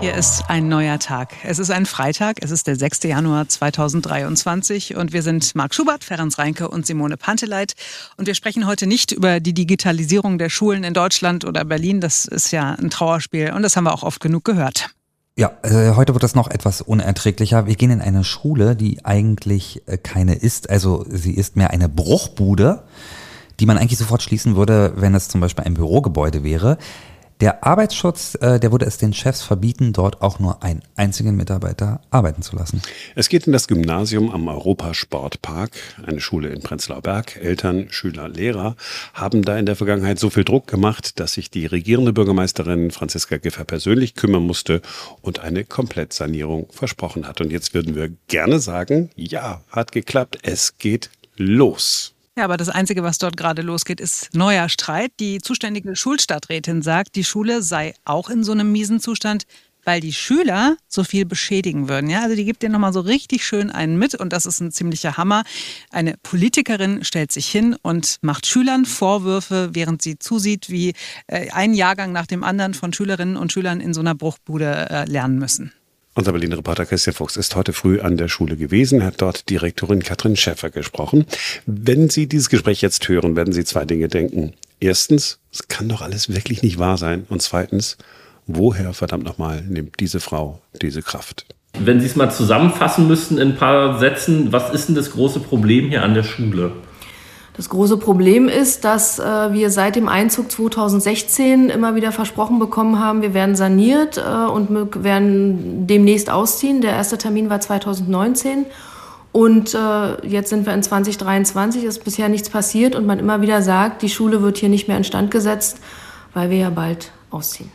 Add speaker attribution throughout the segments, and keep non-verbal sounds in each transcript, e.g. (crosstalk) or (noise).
Speaker 1: Hier ist ein neuer Tag. Es ist ein Freitag, es ist der 6. Januar 2023 und wir sind Marc Schubert, Ferenc Reinke und Simone Panteleit. Und wir sprechen heute nicht über die Digitalisierung der Schulen in Deutschland oder Berlin. Das ist ja ein Trauerspiel und das haben wir auch oft genug gehört.
Speaker 2: Ja, äh, heute wird es noch etwas unerträglicher. Wir gehen in eine Schule, die eigentlich äh, keine ist. Also sie ist mehr eine Bruchbude, die man eigentlich sofort schließen würde, wenn es zum Beispiel ein Bürogebäude wäre. Der Arbeitsschutz, äh, der würde es den Chefs verbieten, dort auch nur einen einzigen Mitarbeiter arbeiten zu lassen.
Speaker 3: Es geht in das Gymnasium am Europasportpark, eine Schule in Prenzlauer Berg. Eltern, Schüler, Lehrer haben da in der Vergangenheit so viel Druck gemacht, dass sich die regierende Bürgermeisterin Franziska Giffer persönlich kümmern musste und eine Komplettsanierung versprochen hat. Und jetzt würden wir gerne sagen, ja, hat geklappt, es geht los.
Speaker 1: Ja, aber das Einzige, was dort gerade losgeht, ist neuer Streit. Die zuständige Schulstadträtin sagt, die Schule sei auch in so einem miesen Zustand, weil die Schüler so viel beschädigen würden. Ja, also die gibt dir nochmal so richtig schön einen mit und das ist ein ziemlicher Hammer. Eine Politikerin stellt sich hin und macht Schülern Vorwürfe, während sie zusieht, wie äh, ein Jahrgang nach dem anderen von Schülerinnen und Schülern in so einer Bruchbude äh, lernen müssen.
Speaker 3: Unser Berliner Reporter Christian Fuchs ist heute früh an der Schule gewesen, hat dort Direktorin Katrin Schäffer gesprochen. Wenn Sie dieses Gespräch jetzt hören, werden Sie zwei Dinge denken. Erstens, es kann doch alles wirklich nicht wahr sein. Und zweitens, woher verdammt nochmal nimmt diese Frau diese Kraft?
Speaker 4: Wenn Sie es mal zusammenfassen müssten in ein paar Sätzen, was ist denn das große Problem hier an der Schule?
Speaker 5: Das große Problem ist, dass äh, wir seit dem Einzug 2016 immer wieder versprochen bekommen haben, wir werden saniert äh, und werden demnächst ausziehen. Der erste Termin war 2019. Und äh, jetzt sind wir in 2023, ist bisher nichts passiert und man immer wieder sagt, die Schule wird hier nicht mehr instand gesetzt, weil wir ja bald ausziehen.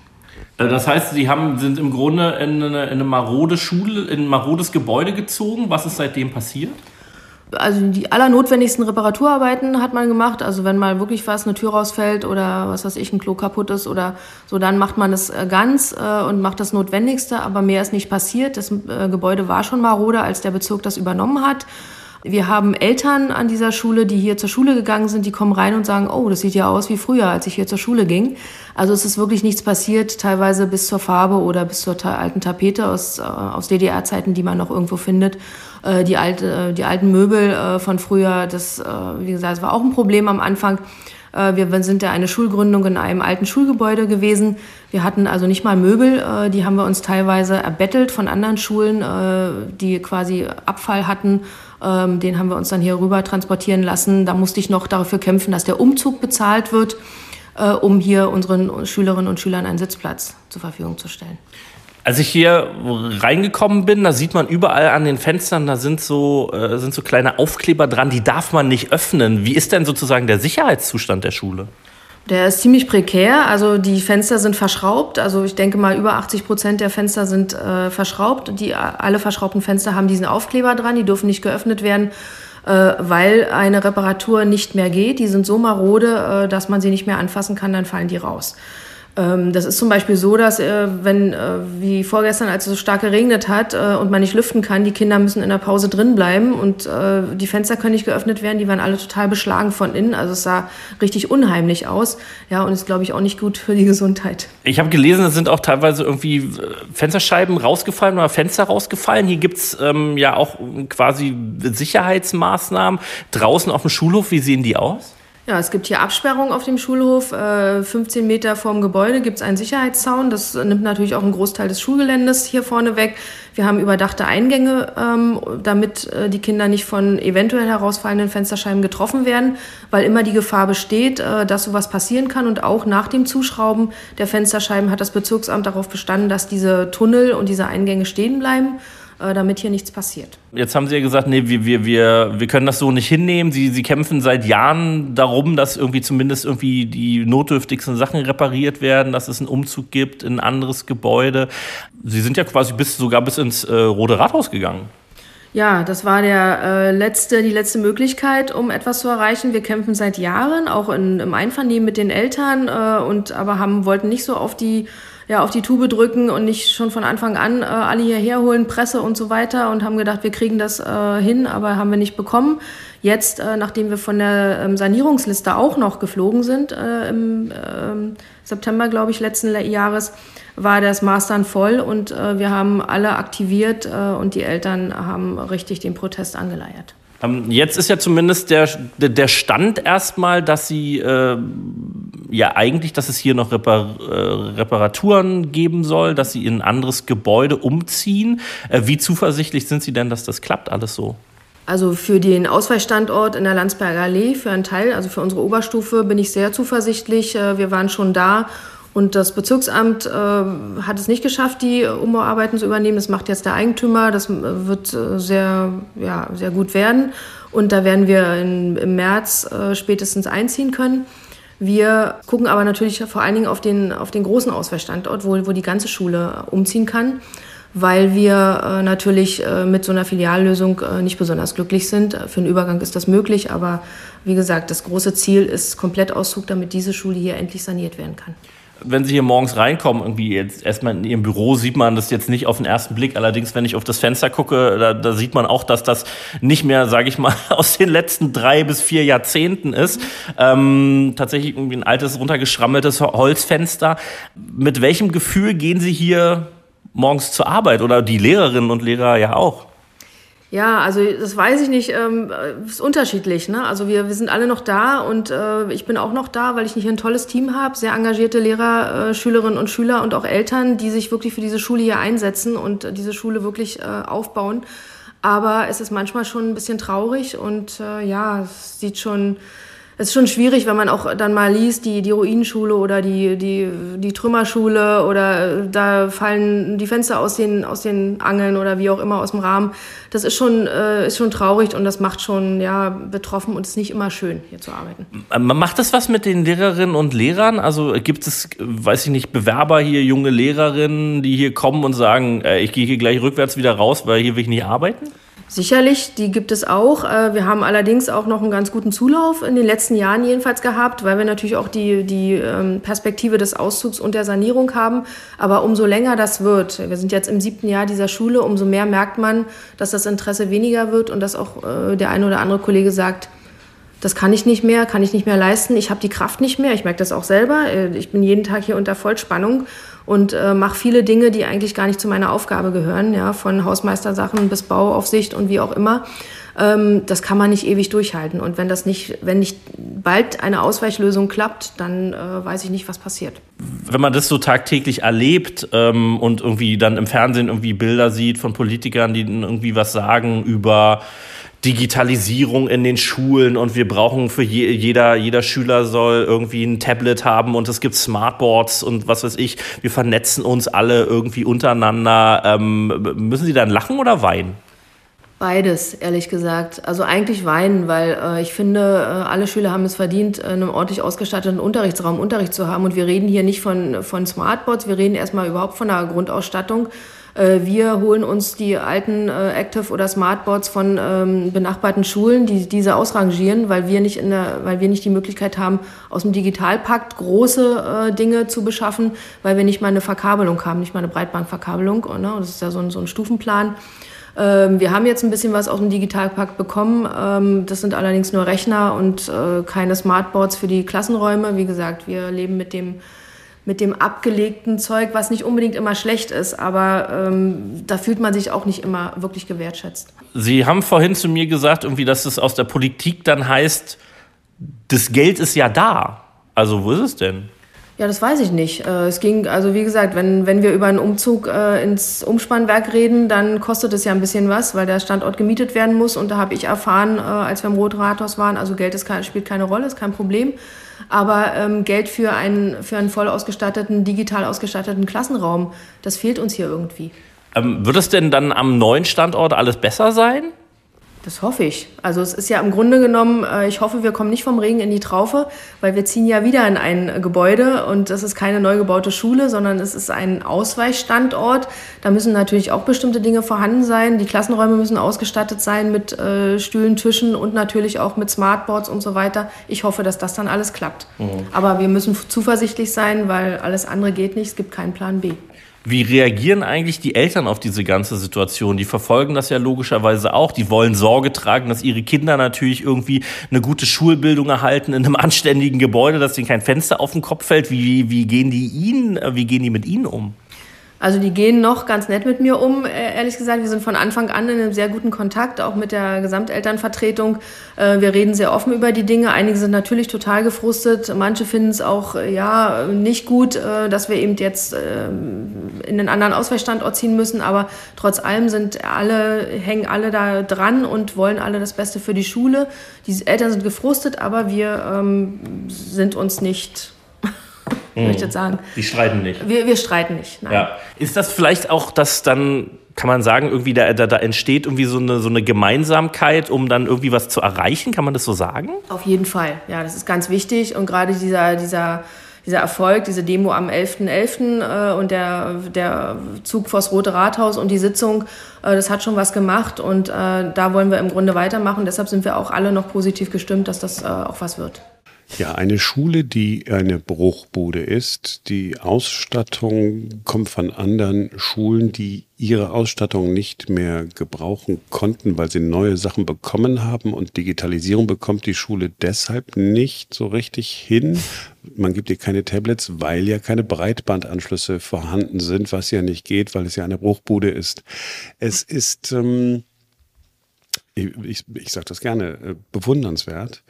Speaker 4: Äh, das heißt, Sie haben, sind im Grunde in eine, in eine marode Schule, in ein marodes Gebäude gezogen. Was ist seitdem passiert?
Speaker 5: Also die allernotwendigsten Reparaturarbeiten hat man gemacht. Also wenn mal wirklich was, eine Tür rausfällt oder was weiß ich, ein Klo kaputt ist oder so, dann macht man es äh, ganz äh, und macht das Notwendigste. Aber mehr ist nicht passiert. Das äh, Gebäude war schon marode, als der Bezirk das übernommen hat. Wir haben Eltern an dieser Schule, die hier zur Schule gegangen sind, die kommen rein und sagen, oh, das sieht ja aus wie früher, als ich hier zur Schule ging. Also es ist wirklich nichts passiert, teilweise bis zur Farbe oder bis zur alten Tapete aus, aus DDR-Zeiten, die man noch irgendwo findet. Äh, die, alte, äh, die alten Möbel äh, von früher, das, wie gesagt, das war auch ein Problem am Anfang. Wir sind ja eine Schulgründung in einem alten Schulgebäude gewesen. Wir hatten also nicht mal Möbel, die haben wir uns teilweise erbettelt von anderen Schulen, die quasi Abfall hatten. Ähm, den haben wir uns dann hier rüber transportieren lassen. Da musste ich noch dafür kämpfen, dass der Umzug bezahlt wird, um hier unseren Schülerinnen und Schülern einen Sitzplatz zur Verfügung zu stellen.
Speaker 4: Als ich hier reingekommen bin, da sieht man überall an den Fenstern, da sind so, äh, sind so kleine Aufkleber dran, die darf man nicht öffnen. Wie ist denn sozusagen der Sicherheitszustand der Schule?
Speaker 5: Der ist ziemlich prekär. Also die Fenster sind verschraubt. Also ich denke mal, über 80 Prozent der Fenster sind äh, verschraubt. Die, alle verschraubten Fenster haben diesen Aufkleber dran. Die dürfen nicht geöffnet werden, äh, weil eine Reparatur nicht mehr geht. Die sind so marode, äh, dass man sie nicht mehr anfassen kann, dann fallen die raus. Ähm, das ist zum Beispiel so, dass äh, wenn, äh, wie vorgestern, als es so stark geregnet hat äh, und man nicht lüften kann, die Kinder müssen in der Pause drin bleiben und die Fenster können nicht geöffnet werden, die waren alle total beschlagen von innen. Also es sah richtig unheimlich aus. Ja, und ist, glaube ich, auch nicht gut für die Gesundheit.
Speaker 4: Ich habe gelesen, es sind auch teilweise irgendwie Fensterscheiben rausgefallen oder Fenster rausgefallen. Hier gibt es ähm, ja auch quasi Sicherheitsmaßnahmen draußen auf dem Schulhof. Wie sehen die aus?
Speaker 5: Ja, es gibt hier Absperrungen auf dem Schulhof. 15 äh, Meter vorm Gebäude gibt es einen Sicherheitszaun. Das nimmt natürlich auch einen Großteil des Schulgeländes hier vorne weg. Wir haben überdachte Eingänge, ähm, damit äh, die Kinder nicht von eventuell herausfallenden Fensterscheiben getroffen werden, weil immer die Gefahr besteht, äh, dass sowas passieren kann. Und auch nach dem Zuschrauben der Fensterscheiben hat das Bezirksamt darauf bestanden, dass diese Tunnel und diese Eingänge stehen bleiben. Äh, damit hier nichts passiert.
Speaker 4: Jetzt haben Sie ja gesagt, nee, wir, wir, wir, wir können das so nicht hinnehmen. Sie, Sie kämpfen seit Jahren darum, dass irgendwie zumindest irgendwie die notdürftigsten Sachen repariert werden, dass es einen Umzug gibt in ein anderes Gebäude. Sie sind ja quasi bis, sogar bis ins äh, Rote Rathaus gegangen.
Speaker 5: Ja, das war der äh, letzte, die letzte Möglichkeit, um etwas zu erreichen. Wir kämpfen seit Jahren, auch in, im Einvernehmen mit den Eltern, äh, und aber haben wollten nicht so auf die ja, auf die Tube drücken und nicht schon von Anfang an äh, alle hierher holen, Presse und so weiter und haben gedacht, wir kriegen das äh, hin, aber haben wir nicht bekommen. Jetzt, äh, nachdem wir von der ähm, Sanierungsliste auch noch geflogen sind, äh, im ähm, September, glaube ich, letzten Jahres, war das dann voll und äh, wir haben alle aktiviert äh, und die Eltern haben richtig den Protest angeleiert.
Speaker 4: Ähm, jetzt ist ja zumindest der, der Stand erstmal, dass Sie äh, ja eigentlich, dass es hier noch Repar äh, Reparaturen geben soll, dass Sie in ein anderes Gebäude umziehen. Äh, wie zuversichtlich sind Sie denn, dass das klappt alles so?
Speaker 5: Also für den Ausweichstandort in der Landsberger Allee, für einen Teil, also für unsere Oberstufe, bin ich sehr zuversichtlich. Äh, wir waren schon da und das Bezirksamt äh, hat es nicht geschafft, die Umbauarbeiten zu übernehmen. Das macht jetzt der Eigentümer. Das äh, wird äh, sehr, ja, sehr gut werden. Und da werden wir in, im März äh, spätestens einziehen können. Wir gucken aber natürlich vor allen Dingen auf den, auf den großen Auswahlstandort, wo, wo die ganze Schule umziehen kann, weil wir äh, natürlich äh, mit so einer Filiallösung äh, nicht besonders glücklich sind. Für einen Übergang ist das möglich, aber wie gesagt, das große Ziel ist Komplettauszug, damit diese Schule hier endlich saniert werden kann
Speaker 4: wenn Sie hier morgens reinkommen, irgendwie jetzt erstmal in Ihrem Büro sieht man das jetzt nicht auf den ersten Blick. Allerdings, wenn ich auf das Fenster gucke, da, da sieht man auch, dass das nicht mehr, sage ich mal, (laughs) aus den letzten drei bis vier Jahrzehnten ist. Ähm, tatsächlich irgendwie ein altes, runtergeschrammeltes Holzfenster. Mit welchem Gefühl gehen Sie hier morgens zur Arbeit oder die Lehrerinnen und Lehrer ja auch?
Speaker 5: Ja, also das weiß ich nicht, ähm, ist unterschiedlich. Ne? Also wir, wir sind alle noch da und äh, ich bin auch noch da, weil ich hier ein tolles Team habe, sehr engagierte Lehrer, äh, Schülerinnen und Schüler und auch Eltern, die sich wirklich für diese Schule hier einsetzen und äh, diese Schule wirklich äh, aufbauen. Aber es ist manchmal schon ein bisschen traurig und äh, ja, es sieht schon es ist schon schwierig, wenn man auch dann mal liest, die, die Ruinenschule oder die, die, die Trümmerschule oder äh, da fallen die Fenster aus den, aus den Angeln oder wie auch immer aus dem Rahmen. Das ist schon, äh, ist schon traurig und das macht schon ja, betroffen und ist nicht immer schön, hier zu arbeiten.
Speaker 4: Macht das was mit den Lehrerinnen und Lehrern? Also gibt es, weiß ich nicht, Bewerber hier, junge Lehrerinnen, die hier kommen und sagen, äh, ich gehe hier gleich rückwärts wieder raus, weil hier will ich nicht arbeiten?
Speaker 5: Sicherlich, die gibt es auch. Äh, wir haben allerdings auch noch einen ganz guten Zulauf in den letzten Jahren jedenfalls gehabt, weil wir natürlich auch die, die ähm, Perspektive des Auszugs und der Sanierung haben. Aber umso länger das wird, wir sind jetzt im siebten Jahr dieser Schule, umso mehr merkt man, dass das Interesse weniger wird und dass auch äh, der eine oder andere Kollege sagt, das kann ich nicht mehr, kann ich nicht mehr leisten, ich habe die Kraft nicht mehr, ich merke das auch selber, äh, ich bin jeden Tag hier unter Vollspannung und äh, mache viele Dinge, die eigentlich gar nicht zu meiner Aufgabe gehören, ja, von Hausmeistersachen bis Bauaufsicht und wie auch immer. Ähm, das kann man nicht ewig durchhalten. Und wenn das nicht, wenn nicht bald eine Ausweichlösung klappt, dann äh, weiß ich nicht, was passiert.
Speaker 4: Wenn man das so tagtäglich erlebt ähm, und irgendwie dann im Fernsehen irgendwie Bilder sieht von Politikern, die irgendwie was sagen über Digitalisierung in den Schulen und wir brauchen für je, jeder, jeder Schüler soll irgendwie ein Tablet haben und es gibt Smartboards und was weiß ich. Wir vernetzen uns alle irgendwie untereinander. Ähm, müssen Sie dann lachen oder weinen?
Speaker 5: Beides, ehrlich gesagt. Also eigentlich weinen, weil äh, ich finde, äh, alle Schüler haben es verdient, in einem ordentlich ausgestatteten Unterrichtsraum Unterricht zu haben. Und wir reden hier nicht von, von Smartboards, wir reden erstmal überhaupt von der Grundausstattung. Äh, wir holen uns die alten äh, Active oder Smartboards von ähm, benachbarten Schulen, die diese ausrangieren, weil wir nicht in der, weil wir nicht die Möglichkeit haben, aus dem Digitalpakt große äh, Dinge zu beschaffen, weil wir nicht mal eine Verkabelung haben, nicht mal eine Breitbandverkabelung. Ne? Das ist ja so ein, so ein Stufenplan. Ähm, wir haben jetzt ein bisschen was aus dem Digitalpakt bekommen. Ähm, das sind allerdings nur Rechner und keine Smartboards für die Klassenräume. Wie gesagt, wir leben mit dem mit dem abgelegten Zeug, was nicht unbedingt immer schlecht ist, aber ähm, da fühlt man sich auch nicht immer wirklich gewertschätzt.
Speaker 4: Sie haben vorhin zu mir gesagt, irgendwie, dass es aus der Politik dann heißt, das Geld ist ja da. Also wo ist es denn?
Speaker 5: Ja, das weiß ich nicht. Äh, es ging, also wie gesagt, wenn, wenn wir über einen Umzug äh, ins Umspannwerk reden, dann kostet es ja ein bisschen was, weil der Standort gemietet werden muss. Und da habe ich erfahren, äh, als wir im Rotrathaus waren, also Geld ist, spielt keine Rolle, ist kein Problem. Aber ähm, Geld für einen, für einen voll ausgestatteten, digital ausgestatteten Klassenraum, das fehlt uns hier irgendwie.
Speaker 4: Ähm, wird es denn dann am neuen Standort alles besser sein?
Speaker 5: Das hoffe ich. Also es ist ja im Grunde genommen, äh, ich hoffe, wir kommen nicht vom Regen in die Traufe, weil wir ziehen ja wieder in ein Gebäude und das ist keine neu gebaute Schule, sondern es ist ein Ausweichstandort. Da müssen natürlich auch bestimmte Dinge vorhanden sein. Die Klassenräume müssen ausgestattet sein mit äh, Stühlen, Tischen und natürlich auch mit Smartboards und so weiter. Ich hoffe, dass das dann alles klappt. Mhm. Aber wir müssen zuversichtlich sein, weil alles andere geht nicht. Es gibt keinen Plan B.
Speaker 4: Wie reagieren eigentlich die Eltern auf diese ganze Situation? Die verfolgen das ja logischerweise auch. Die wollen Sorge tragen, dass ihre Kinder natürlich irgendwie eine gute Schulbildung erhalten in einem (laughs) anständigen Gebäude, dass ihnen kein Fenster auf den Kopf fällt. Wie, wie gehen die ihnen, wie gehen die mit ihnen um?
Speaker 5: Also die gehen noch ganz nett mit mir um, äh, ehrlich gesagt. Wir sind von Anfang an in einem sehr guten Kontakt, auch mit der Gesamtelternvertretung. Äh, wir reden sehr offen über die Dinge. Einige sind natürlich total gefrustet. Manche finden es auch äh, ja nicht gut, dass wir eben jetzt in einen anderen Ausweichstandort ziehen müssen. Aber trotz allem sind alle, hängen alle da dran und wollen alle das Beste für die Schule. Die Eltern sind gefrustet, aber wir ähm, sind uns nicht
Speaker 4: hm. möchte ich jetzt sagen. Die streiten nicht.
Speaker 5: Wir, wir streiten nicht.
Speaker 4: Nein. Ja. Ist das vielleicht auch, dass dann, kann man sagen, irgendwie da, da, da entsteht irgendwie so eine, so eine Gemeinsamkeit, um dann irgendwie was zu erreichen? Kann man das so sagen?
Speaker 5: Auf jeden Fall. Ja, das ist ganz wichtig. Und gerade dieser, dieser, dieser Erfolg, diese Demo am 11.11. .11., äh, und der, der Zug vors Rote Rathaus und die Sitzung, äh, das hat schon was gemacht. Und äh, da wollen wir im Grunde weitermachen. Deshalb sind wir auch alle noch positiv gestimmt, dass das auch was wird.
Speaker 3: Ja, eine Schule, die eine Bruchbude ist. Die Ausstattung kommt von anderen Schulen, die ihre Ausstattung nicht mehr gebrauchen konnten, weil sie neue Sachen bekommen haben und Digitalisierung bekommt die Schule deshalb nicht so richtig hin. Man gibt ihr keine Tablets, weil ja keine Breitbandanschlüsse vorhanden sind, was ja nicht geht, weil es ja eine Bruchbude ist. Es ist, ähm, ich, ich, ich sage das gerne, äh, bewundernswert,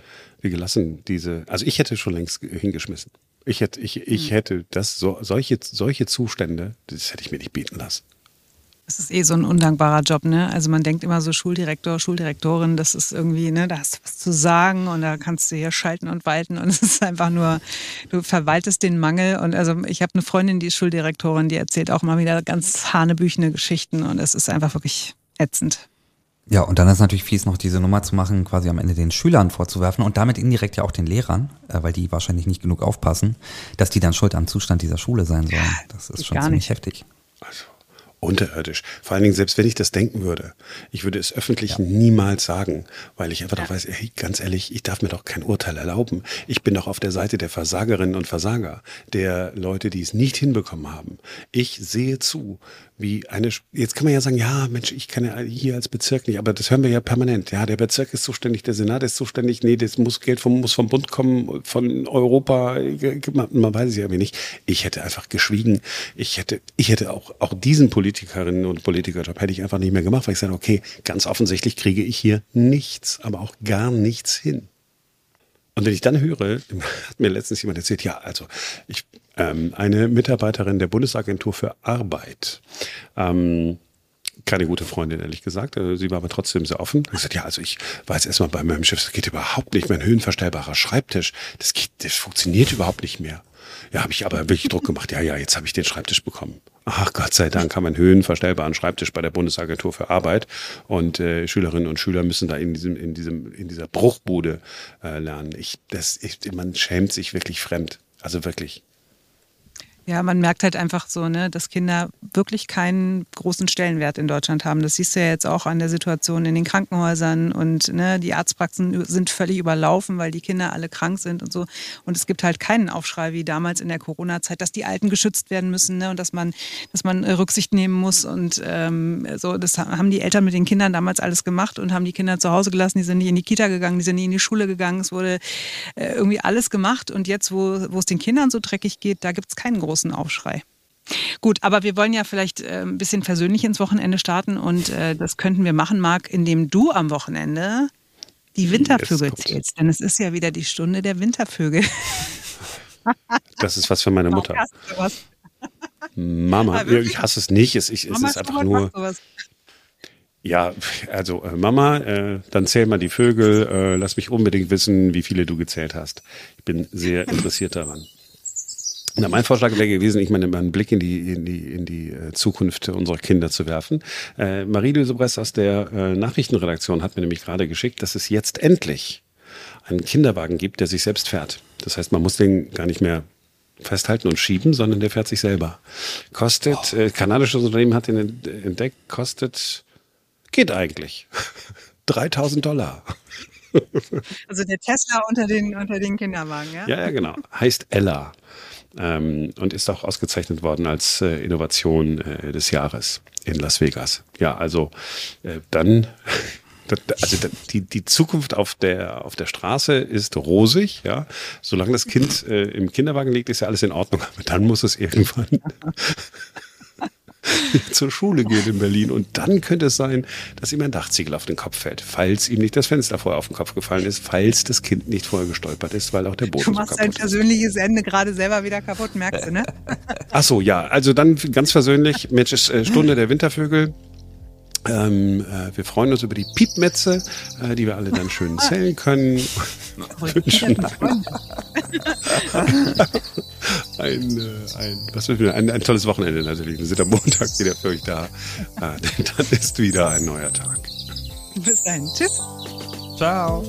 Speaker 3: wie gelassen diese, also ich hätte schon längst hingeschmissen. Ich hätte, ich, ich hm. hätte das, so, solche, solche Zustände, das hätte ich mir nicht bieten lassen.
Speaker 1: Das ist eh so ein undankbarer Job, ne? Also man denkt immer so Schuldirektor, Schuldirektorin, das ist irgendwie, ne, da hast du was zu sagen und da kannst du hier schalten und walten und (laughs) es ist einfach nur, du verwaltest den Mangel und also ich habe eine Freundin, die ist Schuldirektorin, die erzählt auch mal wieder ganz hanebüchene Geschichten und es ist einfach wirklich ätzend.
Speaker 2: Ja, und dann ist natürlich fies, noch diese Nummer zu machen, quasi am Ende den Schülern vorzuwerfen und damit indirekt ja auch den Lehrern, äh, weil die wahrscheinlich nicht genug aufpassen, dass die dann schuld am Zustand dieser Schule sein sollen. Das ist schon ziemlich nicht. heftig.
Speaker 3: Also unterirdisch. Vor allen Dingen, selbst wenn ich das denken würde, ich würde es öffentlich ja. niemals sagen, weil ich einfach ja. doch weiß, hey, ganz ehrlich, ich darf mir doch kein Urteil erlauben. Ich bin doch auf der Seite der Versagerinnen und Versager, der Leute, die es nicht hinbekommen haben. Ich sehe zu, wie eine, jetzt kann man ja sagen, ja, Mensch, ich kann ja hier als Bezirk nicht, aber das hören wir ja permanent. Ja, der Bezirk ist zuständig, der Senat ist zuständig, nee, das muss Geld vom, muss vom Bund kommen, von Europa, man, man weiß es ja nicht. Ich hätte einfach geschwiegen. Ich hätte, ich hätte auch, auch diesen Politikerinnen und Politikerjob hätte ich einfach nicht mehr gemacht, weil ich sage, okay, ganz offensichtlich kriege ich hier nichts, aber auch gar nichts hin. Und wenn ich dann höre, (laughs) hat mir letztens jemand erzählt, ja, also ich, ähm, eine Mitarbeiterin der Bundesagentur für Arbeit, ähm, keine gute Freundin, ehrlich gesagt. Äh, sie war aber trotzdem sehr offen. Ich gesagt, ja, also ich jetzt erstmal bei meinem Chef, das geht überhaupt nicht. Mein höhenverstellbarer Schreibtisch, das geht, das funktioniert überhaupt nicht mehr. Ja, habe ich aber wirklich Druck gemacht. Ja, ja, jetzt habe ich den Schreibtisch bekommen. Ach Gott sei Dank haben wir einen höhenverstellbaren Schreibtisch bei der Bundesagentur für Arbeit und äh, Schülerinnen und Schüler müssen da in diesem in diesem in dieser Bruchbude äh, lernen. Ich das ich, man schämt sich wirklich fremd. Also wirklich.
Speaker 1: Ja, man merkt halt einfach so, ne, dass Kinder wirklich keinen großen Stellenwert in Deutschland haben. Das siehst du ja jetzt auch an der Situation in den Krankenhäusern und ne, die Arztpraxen sind völlig überlaufen, weil die Kinder alle krank sind und so. Und es gibt halt keinen Aufschrei wie damals in der Corona-Zeit, dass die Alten geschützt werden müssen ne, und dass man, dass man Rücksicht nehmen muss. Und ähm, so, das haben die Eltern mit den Kindern damals alles gemacht und haben die Kinder zu Hause gelassen. Die sind nicht in die Kita gegangen, die sind nicht in die Schule gegangen. Es wurde äh, irgendwie alles gemacht. Und jetzt, wo, wo es den Kindern so dreckig geht, da gibt es keinen großen großen Aufschrei. Gut, aber wir wollen ja vielleicht äh, ein bisschen persönlich ins Wochenende starten und äh, das könnten wir machen, Marc, indem du am Wochenende die Wintervögel zählst. Denn es ist ja wieder die Stunde der Wintervögel. (laughs)
Speaker 3: Das ist was für meine Mutter. Mama, ich hasse es nicht. Es, ich, es ist einfach nur. Ja, also äh, Mama, äh, dann zähl mal die Vögel. Äh, lass mich unbedingt wissen, wie viele du gezählt hast. Ich bin sehr (laughs) interessiert daran. Na, mein Vorschlag wäre gewesen, ich meine, einen Blick in die, in die, in die äh, Zukunft unserer Kinder zu werfen. Äh, Marie-Louise Bress aus der äh, Nachrichtenredaktion hat mir nämlich gerade geschickt, dass es jetzt endlich einen Kinderwagen gibt, der sich selbst fährt. Das heißt, man muss den gar nicht mehr festhalten und schieben, sondern der fährt sich selber. Kostet, äh, kanadisches Unternehmen hat den entdeckt, kostet, geht eigentlich. (laughs) 3000 Dollar.
Speaker 1: Also der Tesla unter den, unter den Kinderwagen, ja?
Speaker 3: Ja, ja, genau. Heißt Ella. Ähm, und ist auch ausgezeichnet worden als äh, Innovation äh, des Jahres in Las Vegas. Ja, also äh, dann, (laughs) also die, die Zukunft auf der, auf der Straße ist rosig, ja. Solange das Kind äh, im Kinderwagen liegt, ist ja alles in Ordnung. Aber dann muss es irgendwann (laughs) (laughs) zur Schule geht in Berlin. Und dann könnte es sein, dass ihm ein Dachziegel auf den Kopf fällt, falls ihm nicht das Fenster vorher auf den Kopf gefallen ist, falls das Kind nicht vorher gestolpert ist, weil auch der Boden
Speaker 1: Du machst
Speaker 3: so
Speaker 1: dein persönliches Ende gerade selber wieder kaputt, merkst du, ne?
Speaker 3: Ach so, ja. Also dann ganz persönlich, Mensch, ist äh, Stunde der Wintervögel. Ähm, äh, wir freuen uns über die Piepmetze, äh, die wir alle dann schön zählen können. Wünschen ein, äh, ein, was wird ein, ein tolles Wochenende natürlich. Wir sind am Montag wieder für euch da. Äh, denn (laughs) dann ist wieder ein neuer Tag.
Speaker 1: Bis dahin. Tschüss.
Speaker 2: Ciao.